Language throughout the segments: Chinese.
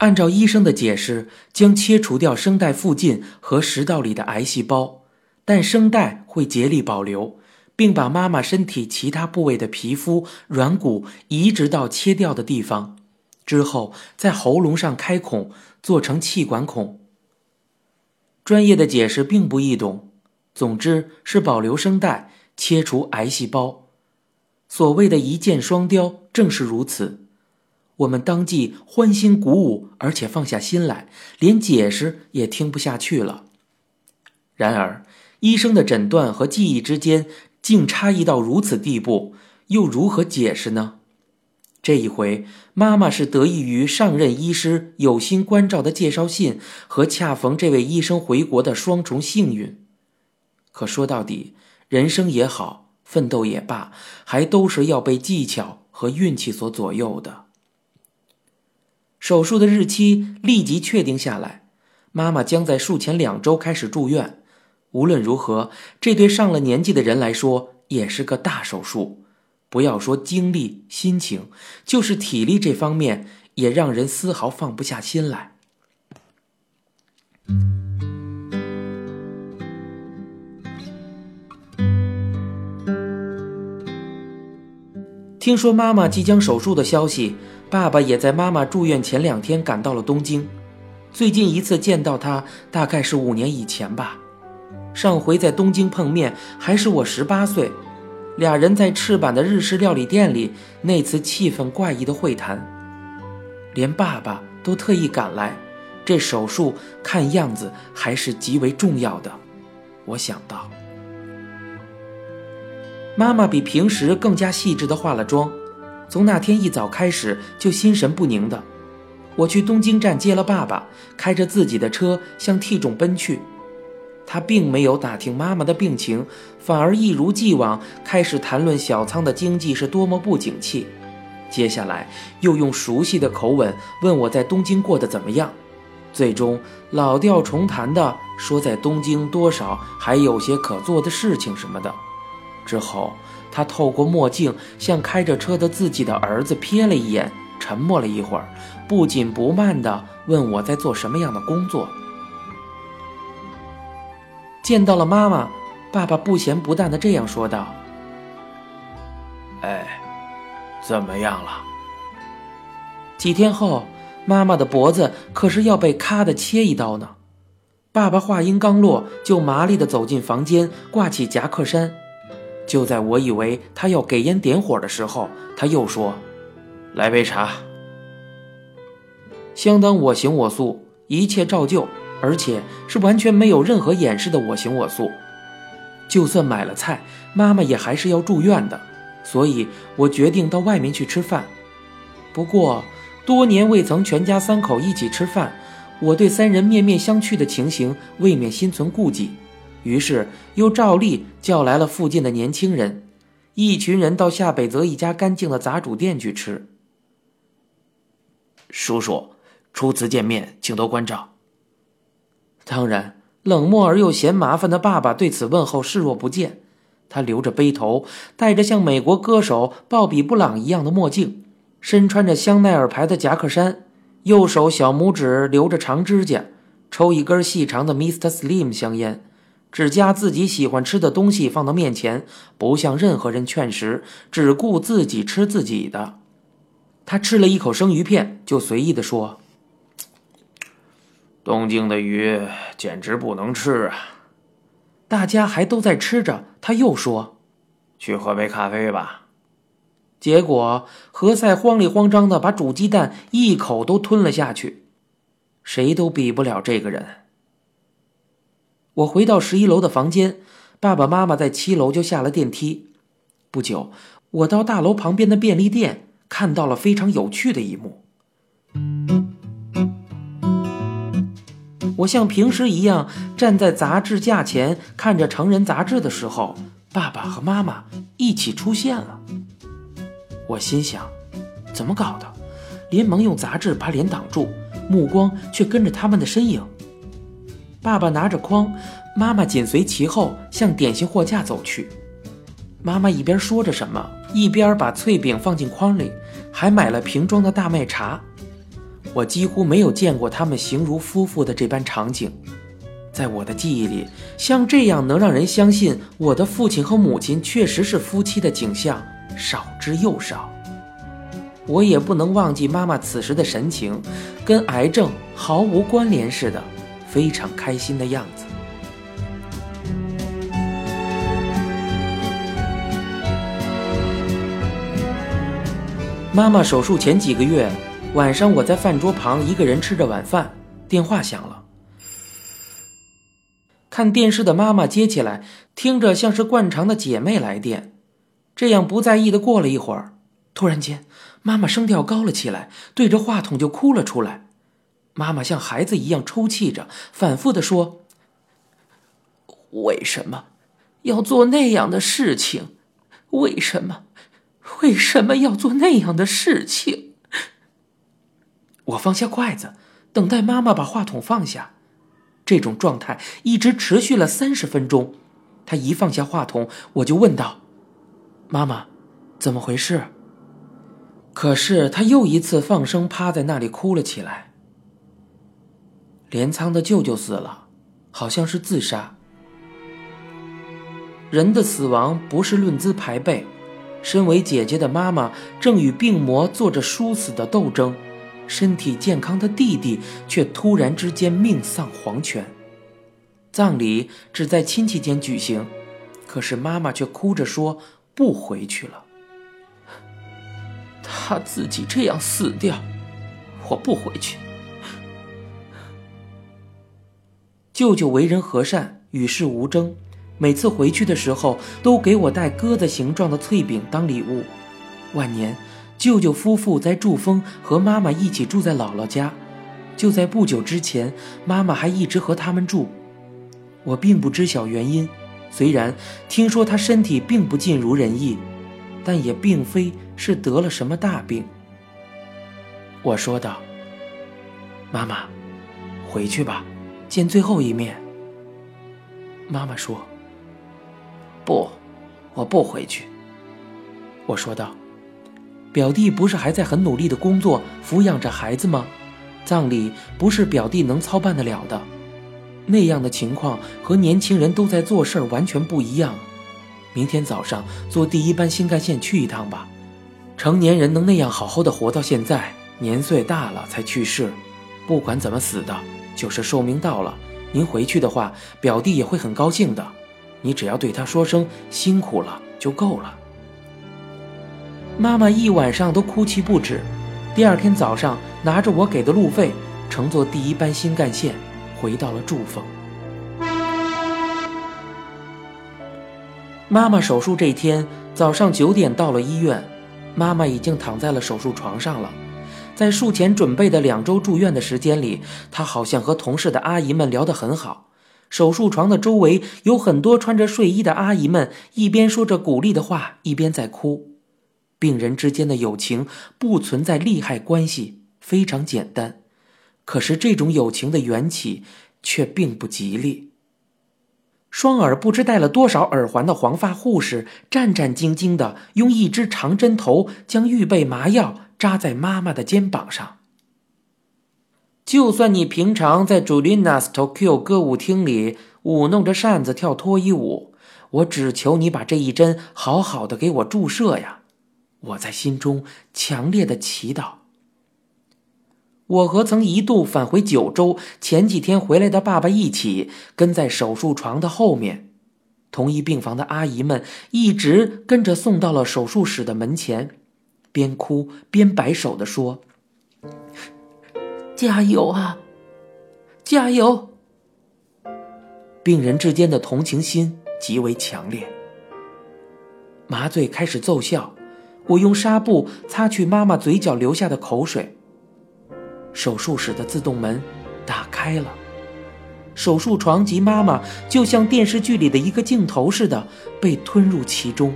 按照医生的解释，将切除掉声带附近和食道里的癌细胞，但声带会竭力保留，并把妈妈身体其他部位的皮肤、软骨移植到切掉的地方，之后在喉咙上开孔，做成气管孔。专业的解释并不易懂，总之是保留声带，切除癌细胞。所谓的一箭双雕，正是如此。我们当即欢欣鼓舞，而且放下心来，连解释也听不下去了。然而，医生的诊断和记忆之间竟差异到如此地步，又如何解释呢？这一回，妈妈是得益于上任医师有心关照的介绍信和恰逢这位医生回国的双重幸运。可说到底，人生也好。奋斗也罢，还都是要被技巧和运气所左右的。手术的日期立即确定下来，妈妈将在术前两周开始住院。无论如何，这对上了年纪的人来说也是个大手术。不要说精力、心情，就是体力这方面，也让人丝毫放不下心来。听说妈妈即将手术的消息，爸爸也在妈妈住院前两天赶到了东京。最近一次见到他，大概是五年以前吧。上回在东京碰面，还是我十八岁，俩人在赤坂的日式料理店里，那次气氛怪异的会谈，连爸爸都特意赶来。这手术看样子还是极为重要的，我想到。妈妈比平时更加细致地化了妆，从那天一早开始就心神不宁的。我去东京站接了爸爸，开着自己的车向 T 种奔去。他并没有打听妈妈的病情，反而一如既往开始谈论小仓的经济是多么不景气。接下来又用熟悉的口吻问我在东京过得怎么样，最终老调重弹的说在东京多少还有些可做的事情什么的。之后，他透过墨镜向开着车的自己的儿子瞥了一眼，沉默了一会儿，不紧不慢地问我在做什么样的工作。见到了妈妈，爸爸不咸不淡地这样说道：“哎，怎么样了？”几天后，妈妈的脖子可是要被咔的切一刀呢。爸爸话音刚落，就麻利地走进房间，挂起夹克衫。就在我以为他要给烟点火的时候，他又说：“来杯茶。”相当我行我素，一切照旧，而且是完全没有任何掩饰的我行我素。就算买了菜，妈妈也还是要住院的，所以我决定到外面去吃饭。不过多年未曾全家三口一起吃饭，我对三人面面相觑的情形未免心存顾忌。于是又照例叫来了附近的年轻人，一群人到夏北泽一家干净的杂煮店去吃。叔叔，初次见面，请多关照。当然，冷漠而又嫌麻烦的爸爸对此问候视若不见。他留着背头，戴着像美国歌手鲍比·布朗一样的墨镜，身穿着香奈儿牌的夹克衫，右手小拇指留着长指甲，抽一根细长的 Mr. Slim 香烟。只夹自己喜欢吃的东西放到面前，不向任何人劝食，只顾自己吃自己的。他吃了一口生鱼片，就随意地说：“东京的鱼简直不能吃啊！”大家还都在吃着，他又说：“去喝杯咖啡吧。”结果何塞慌里慌张的把煮鸡蛋一口都吞了下去。谁都比不了这个人。我回到十一楼的房间，爸爸妈妈在七楼就下了电梯。不久，我到大楼旁边的便利店，看到了非常有趣的一幕。我像平时一样站在杂志架前看着成人杂志的时候，爸爸和妈妈一起出现了。我心想，怎么搞的？连忙用杂志把脸挡住，目光却跟着他们的身影。爸爸拿着筐，妈妈紧随其后向点心货架走去。妈妈一边说着什么，一边把脆饼放进筐里，还买了瓶装的大麦茶。我几乎没有见过他们形如夫妇的这般场景。在我的记忆里，像这样能让人相信我的父亲和母亲确实是夫妻的景象少之又少。我也不能忘记妈妈此时的神情，跟癌症毫无关联似的，非常开心的样子。妈妈手术前几个月，晚上我在饭桌旁一个人吃着晚饭，电话响了。看电视的妈妈接起来，听着像是惯常的姐妹来电，这样不在意的过了一会儿，突然间，妈妈声调高了起来，对着话筒就哭了出来。妈妈像孩子一样抽泣着，反复的说：“为什么要做那样的事情？为什么？为什么要做那样的事情？”我放下筷子，等待妈妈把话筒放下。这种状态一直持续了三十分钟，他一放下话筒，我就问道：“妈妈，怎么回事？”可是他又一次放声趴在那里哭了起来。镰仓的舅舅死了，好像是自杀。人的死亡不是论资排辈，身为姐姐的妈妈正与病魔做着殊死的斗争。身体健康的弟弟却突然之间命丧黄泉，葬礼只在亲戚间举行，可是妈妈却哭着说不回去了。他自己这样死掉，我不回去。舅舅为人和善，与世无争，每次回去的时候都给我带鸽子形状的脆饼当礼物，晚年。舅舅夫妇在祝峰和妈妈一起住在姥姥家，就在不久之前，妈妈还一直和他们住。我并不知晓原因，虽然听说她身体并不尽如人意，但也并非是得了什么大病。我说道：“妈妈，回去吧，见最后一面。”妈妈说：“不，我不回去。”我说道。表弟不是还在很努力的工作，抚养着孩子吗？葬礼不是表弟能操办得了的，那样的情况和年轻人都在做事儿完全不一样。明天早上坐第一班新干线去一趟吧。成年人能那样好好的活到现在，年岁大了才去世，不管怎么死的，就是寿命到了。您回去的话，表弟也会很高兴的。你只要对他说声辛苦了就够了。妈妈一晚上都哭泣不止，第二天早上拿着我给的路费，乘坐第一班新干线回到了祝丰。妈妈手术这天早上九点到了医院，妈妈已经躺在了手术床上了。在术前准备的两周住院的时间里，他好像和同事的阿姨们聊得很好。手术床的周围有很多穿着睡衣的阿姨们，一边说着鼓励的话，一边在哭。病人之间的友情不存在利害关系，非常简单。可是这种友情的缘起却并不吉利。双耳不知戴了多少耳环的黄发护士战战兢兢地用一支长针头将预备麻药扎在妈妈的肩膀上。就算你平常在 Julia's Tokyo 歌舞厅里舞弄着扇子跳脱衣舞，我只求你把这一针好好的给我注射呀！我在心中强烈的祈祷。我和曾一度返回九州、前几天回来的爸爸一起跟在手术床的后面，同一病房的阿姨们一直跟着送到了手术室的门前，边哭边摆手的说：“加油啊，加油！”病人之间的同情心极为强烈。麻醉开始奏效。我用纱布擦去妈妈嘴角留下的口水。手术室的自动门打开了，手术床及妈妈就像电视剧里的一个镜头似的被吞入其中。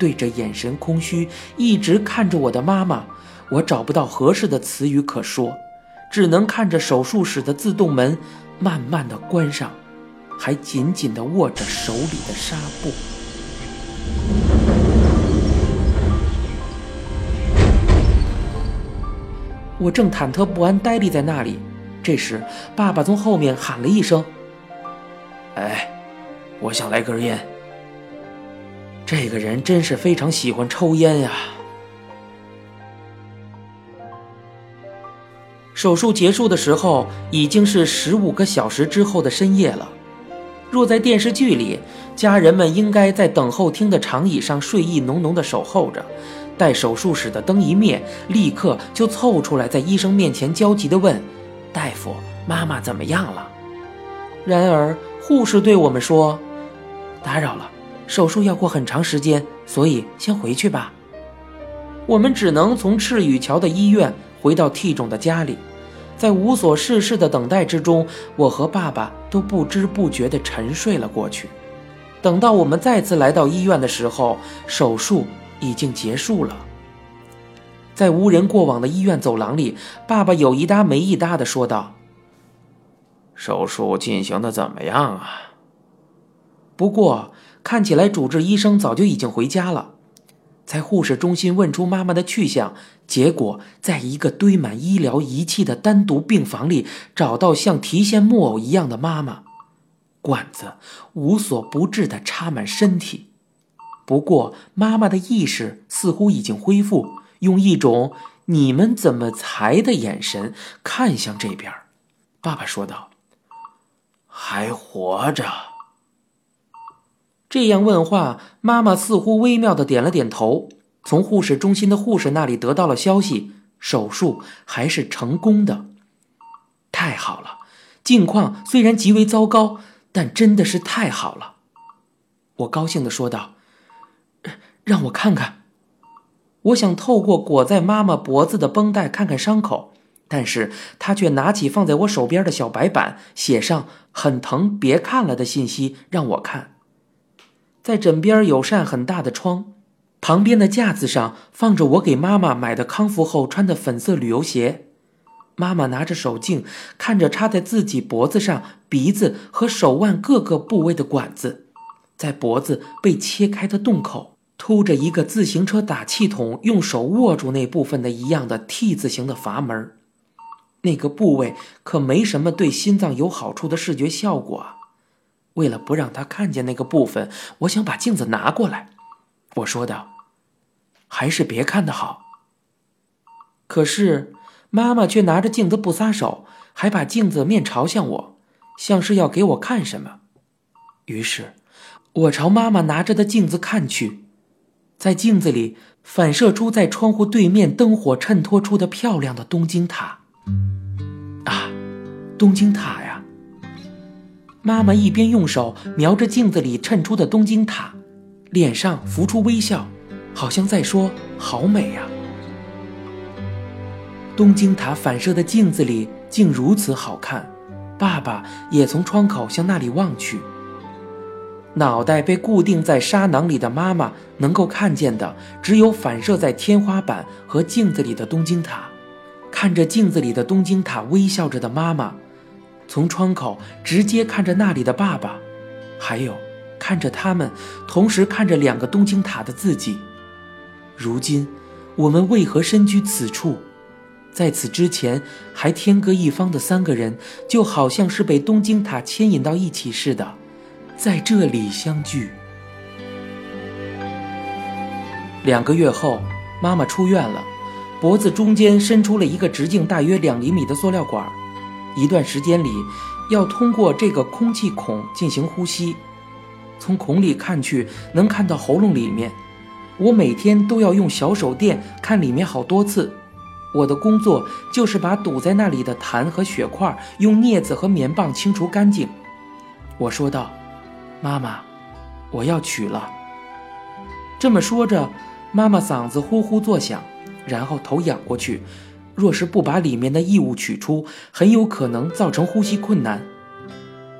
对着眼神空虚、一直看着我的妈妈，我找不到合适的词语可说，只能看着手术室的自动门慢慢的关上，还紧紧的握着手里的纱布。我正忐忑不安呆立在那里，这时爸爸从后面喊了一声：“哎，我想来根烟。”这个人真是非常喜欢抽烟呀。手术结束的时候已经是十五个小时之后的深夜了。若在电视剧里，家人们应该在等候厅的长椅上睡意浓浓的守候着，待手术室的灯一灭，立刻就凑出来在医生面前焦急地问：“大夫，妈妈怎么样了？”然而护士对我们说：“打扰了，手术要过很长时间，所以先回去吧。”我们只能从赤羽桥的医院回到 T 种的家里。在无所事事的等待之中，我和爸爸都不知不觉地沉睡了过去。等到我们再次来到医院的时候，手术已经结束了。在无人过往的医院走廊里，爸爸有一搭没一搭地说道：“手术进行的怎么样啊？”不过看起来主治医生早就已经回家了。在护士中心问出妈妈的去向，结果在一个堆满医疗仪器的单独病房里找到像提线木偶一样的妈妈，管子无所不至地插满身体。不过妈妈的意识似乎已经恢复，用一种“你们怎么才”的眼神看向这边。爸爸说道：“还活着。”这样问话，妈妈似乎微妙的点了点头。从护士中心的护士那里得到了消息，手术还是成功的。太好了，境况虽然极为糟糕，但真的是太好了。我高兴的说道：“让我看看。”我想透过裹在妈妈脖子的绷带看看伤口，但是她却拿起放在我手边的小白板，写上“很疼，别看了”的信息让我看。在枕边有扇很大的窗，旁边的架子上放着我给妈妈买的康复后穿的粉色旅游鞋。妈妈拿着手镜，看着插在自己脖子上、鼻子和手腕各个部位的管子，在脖子被切开的洞口凸着一个自行车打气筒用手握住那部分的一样的 T 字形的阀门，那个部位可没什么对心脏有好处的视觉效果啊。为了不让他看见那个部分，我想把镜子拿过来。我说道：“还是别看的好。”可是妈妈却拿着镜子不撒手，还把镜子面朝向我，像是要给我看什么。于是，我朝妈妈拿着的镜子看去，在镜子里反射出在窗户对面灯火衬托出的漂亮的东京塔。啊，东京塔呀！妈妈一边用手瞄着镜子里衬出的东京塔，脸上浮出微笑，好像在说：“好美呀！”东京塔反射的镜子里竟如此好看。爸爸也从窗口向那里望去。脑袋被固定在沙囊里的妈妈能够看见的，只有反射在天花板和镜子里的东京塔。看着镜子里的东京塔，微笑着的妈妈。从窗口直接看着那里的爸爸，还有看着他们，同时看着两个东京塔的自己。如今，我们为何身居此处？在此之前还天各一方的三个人，就好像是被东京塔牵引到一起似的，在这里相聚。两个月后，妈妈出院了，脖子中间伸出了一个直径大约两厘米的塑料管儿。一段时间里，要通过这个空气孔进行呼吸。从孔里看去，能看到喉咙里面。我每天都要用小手电看里面好多次。我的工作就是把堵在那里的痰和血块用镊子和棉棒清除干净。我说道：“妈妈，我要取了。”这么说着，妈妈嗓子呼呼作响，然后头仰过去。若是不把里面的异物取出，很有可能造成呼吸困难。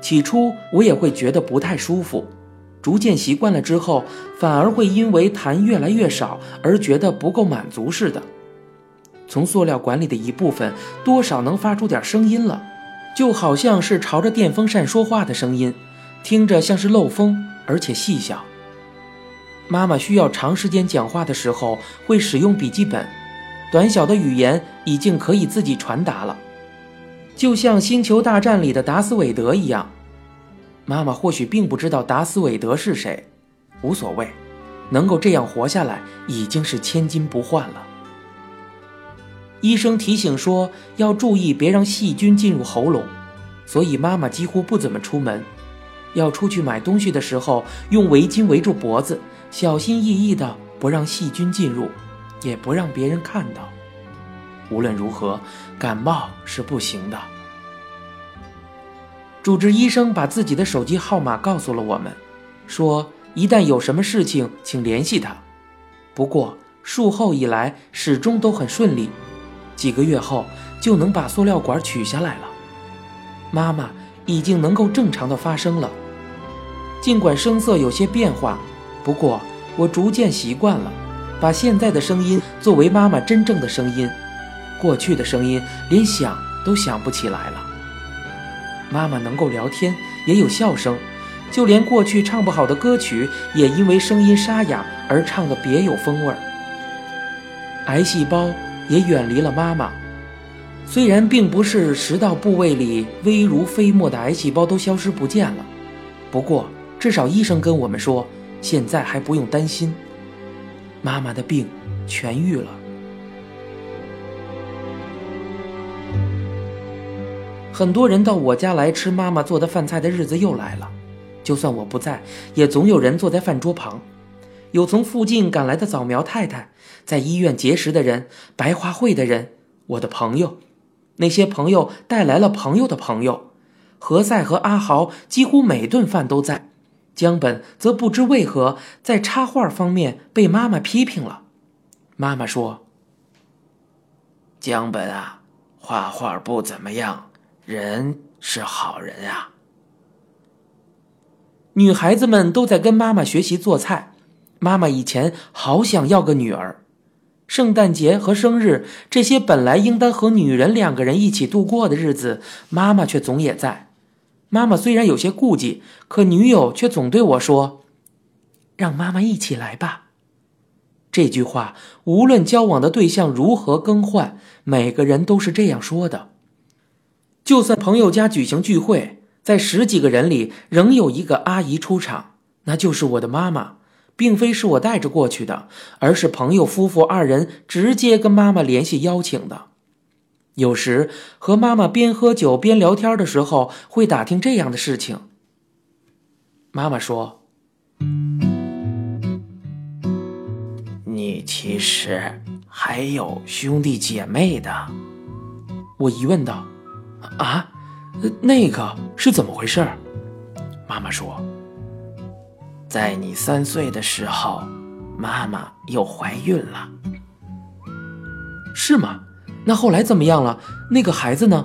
起初我也会觉得不太舒服，逐渐习惯了之后，反而会因为痰越来越少而觉得不够满足似的。从塑料管里的一部分多少能发出点声音了，就好像是朝着电风扇说话的声音，听着像是漏风，而且细小。妈妈需要长时间讲话的时候会使用笔记本。短小的语言已经可以自己传达了，就像《星球大战》里的达斯韦德一样。妈妈或许并不知道达斯韦德是谁，无所谓，能够这样活下来已经是千金不换了。医生提醒说要注意，别让细菌进入喉咙，所以妈妈几乎不怎么出门。要出去买东西的时候，用围巾围住脖子，小心翼翼的不让细菌进入，也不让别人看到。无论如何，感冒是不行的。主治医生把自己的手机号码告诉了我们，说一旦有什么事情，请联系他。不过术后以来始终都很顺利，几个月后就能把塑料管取下来了。妈妈已经能够正常的发声了，尽管声色有些变化，不过我逐渐习惯了，把现在的声音作为妈妈真正的声音，过去的声音连想都想不起来了。妈妈能够聊天，也有笑声，就连过去唱不好的歌曲，也因为声音沙哑而唱得别有风味儿。癌细胞也远离了妈妈，虽然并不是食道部位里微如飞沫的癌细胞都消失不见了，不过至少医生跟我们说，现在还不用担心，妈妈的病痊愈了。很多人到我家来吃妈妈做的饭菜的日子又来了，就算我不在，也总有人坐在饭桌旁。有从附近赶来的早苗太太，在医院结识的人，白花会的人，我的朋友，那些朋友带来了朋友的朋友。何塞和阿豪几乎每顿饭都在，江本则不知为何在插画方面被妈妈批评了。妈妈说：“江本啊，画画不怎么样。”人是好人啊！女孩子们都在跟妈妈学习做菜。妈妈以前好想要个女儿。圣诞节和生日这些本来应当和女人两个人一起度过的日子，妈妈却总也在。妈妈虽然有些顾忌，可女友却总对我说：“让妈妈一起来吧。”这句话无论交往的对象如何更换，每个人都是这样说的。就算朋友家举行聚会，在十几个人里仍有一个阿姨出场，那就是我的妈妈，并非是我带着过去的，而是朋友夫妇二人直接跟妈妈联系邀请的。有时和妈妈边喝酒边聊天的时候，会打听这样的事情。妈妈说：“你其实还有兄弟姐妹的。”我疑问道。啊，那个是怎么回事？妈妈说，在你三岁的时候，妈妈又怀孕了。是吗？那后来怎么样了？那个孩子呢？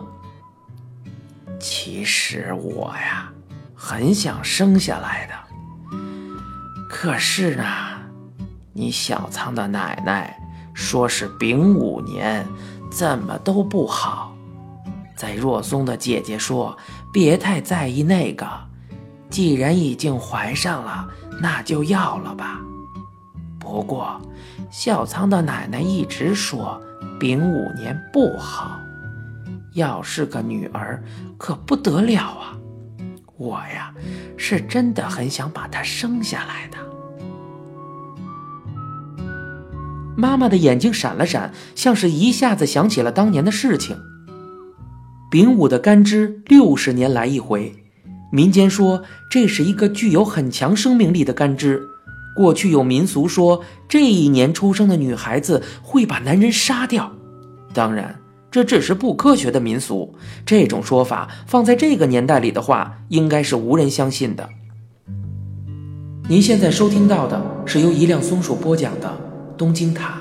其实我呀，很想生下来的，可是呢，你小仓的奶奶说是丙午年，怎么都不好。在若松的姐姐说：“别太在意那个，既然已经怀上了，那就要了吧。”不过，小仓的奶奶一直说丙午年不好，要是个女儿可不得了啊！我呀，是真的很想把她生下来的。妈妈的眼睛闪了闪，像是一下子想起了当年的事情。丙午的干支六十年来一回，民间说这是一个具有很强生命力的干支。过去有民俗说，这一年出生的女孩子会把男人杀掉。当然，这只是不科学的民俗。这种说法放在这个年代里的话，应该是无人相信的。您现在收听到的是由一辆松鼠播讲的《东京塔》。